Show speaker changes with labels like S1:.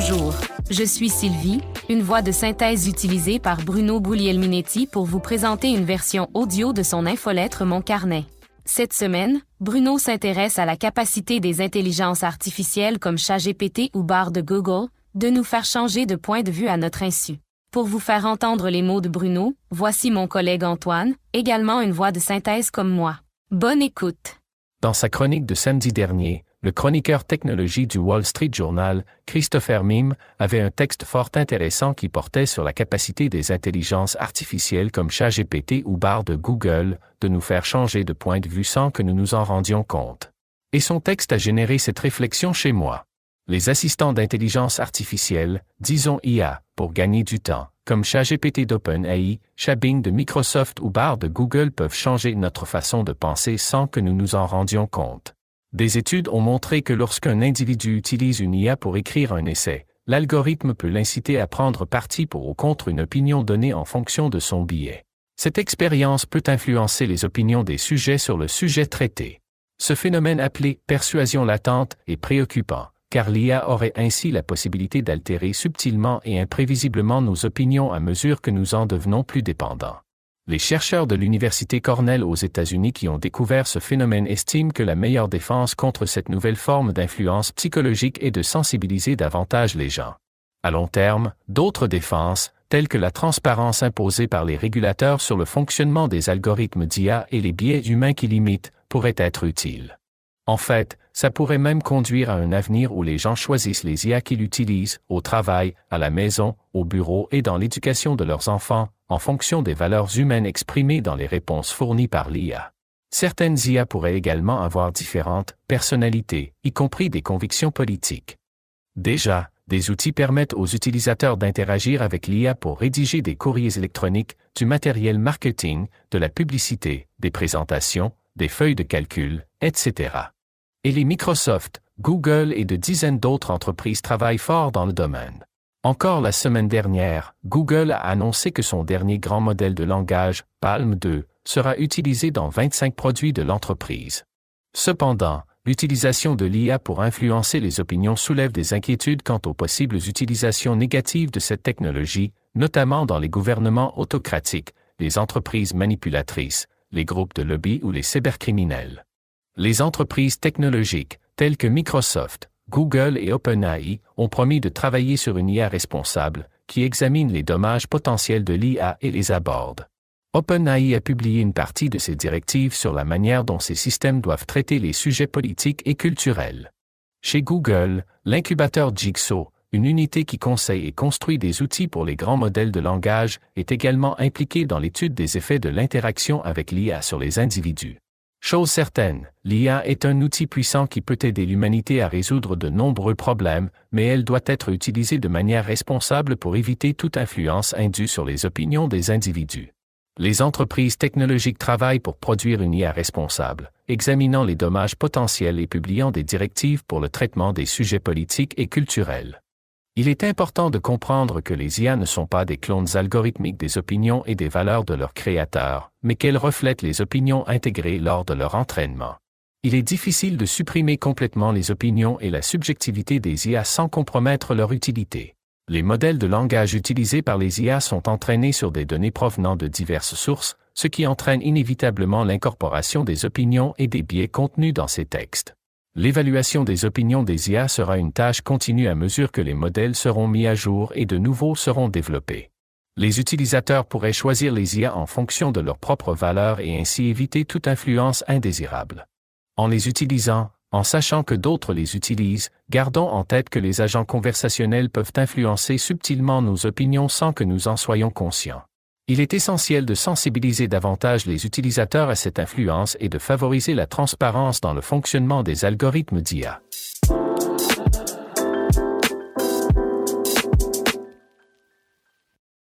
S1: Bonjour, je suis Sylvie, une voix de synthèse utilisée par Bruno Guglielminetti pour vous présenter une version audio de son infolettre Mon Carnet. Cette semaine, Bruno s'intéresse à la capacité des intelligences artificielles comme ChatGPT ou Bar de Google de nous faire changer de point de vue à notre insu. Pour vous faire entendre les mots de Bruno, voici mon collègue Antoine, également une voix de synthèse comme moi. Bonne écoute.
S2: Dans sa chronique de samedi dernier, le chroniqueur technologie du Wall Street Journal, Christopher Mime, avait un texte fort intéressant qui portait sur la capacité des intelligences artificielles comme ChatGPT ou Bar de Google de nous faire changer de point de vue sans que nous nous en rendions compte. Et son texte a généré cette réflexion chez moi. Les assistants d'intelligence artificielle, disons IA, pour gagner du temps, comme ChatGPT d'OpenAI, Chabing de Microsoft ou Bar de Google peuvent changer notre façon de penser sans que nous nous en rendions compte. Des études ont montré que lorsqu'un individu utilise une IA pour écrire un essai, l'algorithme peut l'inciter à prendre parti pour ou contre une opinion donnée en fonction de son billet. Cette expérience peut influencer les opinions des sujets sur le sujet traité. Ce phénomène appelé persuasion latente est préoccupant, car l'IA aurait ainsi la possibilité d'altérer subtilement et imprévisiblement nos opinions à mesure que nous en devenons plus dépendants. Les chercheurs de l'Université Cornell aux États-Unis qui ont découvert ce phénomène estiment que la meilleure défense contre cette nouvelle forme d'influence psychologique est de sensibiliser davantage les gens. À long terme, d'autres défenses, telles que la transparence imposée par les régulateurs sur le fonctionnement des algorithmes d'IA et les biais humains qui limitent, pourraient être utiles. En fait, ça pourrait même conduire à un avenir où les gens choisissent les IA qu'ils utilisent, au travail, à la maison, au bureau et dans l'éducation de leurs enfants, en fonction des valeurs humaines exprimées dans les réponses fournies par l'IA. Certaines IA pourraient également avoir différentes personnalités, y compris des convictions politiques. Déjà, des outils permettent aux utilisateurs d'interagir avec l'IA pour rédiger des courriers électroniques, du matériel marketing, de la publicité, des présentations, des feuilles de calcul, etc et les Microsoft, Google et de dizaines d'autres entreprises travaillent fort dans le domaine. Encore la semaine dernière, Google a annoncé que son dernier grand modèle de langage, Palm 2, sera utilisé dans 25 produits de l'entreprise. Cependant, l'utilisation de l'IA pour influencer les opinions soulève des inquiétudes quant aux possibles utilisations négatives de cette technologie, notamment dans les gouvernements autocratiques, les entreprises manipulatrices, les groupes de lobby ou les cybercriminels. Les entreprises technologiques, telles que Microsoft, Google et OpenAI, ont promis de travailler sur une IA responsable, qui examine les dommages potentiels de l'IA et les aborde. OpenAI a publié une partie de ses directives sur la manière dont ces systèmes doivent traiter les sujets politiques et culturels. Chez Google, l'incubateur Jigsaw, une unité qui conseille et construit des outils pour les grands modèles de langage, est également impliqué dans l'étude des effets de l'interaction avec l'IA sur les individus. Chose certaine, l'IA est un outil puissant qui peut aider l'humanité à résoudre de nombreux problèmes, mais elle doit être utilisée de manière responsable pour éviter toute influence indue sur les opinions des individus. Les entreprises technologiques travaillent pour produire une IA responsable, examinant les dommages potentiels et publiant des directives pour le traitement des sujets politiques et culturels. Il est important de comprendre que les IA ne sont pas des clones algorithmiques des opinions et des valeurs de leurs créateurs, mais qu'elles reflètent les opinions intégrées lors de leur entraînement. Il est difficile de supprimer complètement les opinions et la subjectivité des IA sans compromettre leur utilité. Les modèles de langage utilisés par les IA sont entraînés sur des données provenant de diverses sources, ce qui entraîne inévitablement l'incorporation des opinions et des biais contenus dans ces textes. L'évaluation des opinions des IA sera une tâche continue à mesure que les modèles seront mis à jour et de nouveaux seront développés. Les utilisateurs pourraient choisir les IA en fonction de leurs propres valeurs et ainsi éviter toute influence indésirable. En les utilisant, en sachant que d'autres les utilisent, gardons en tête que les agents conversationnels peuvent influencer subtilement nos opinions sans que nous en soyons conscients. Il est essentiel de sensibiliser davantage les utilisateurs à cette influence et de favoriser la transparence dans le fonctionnement des algorithmes d'IA.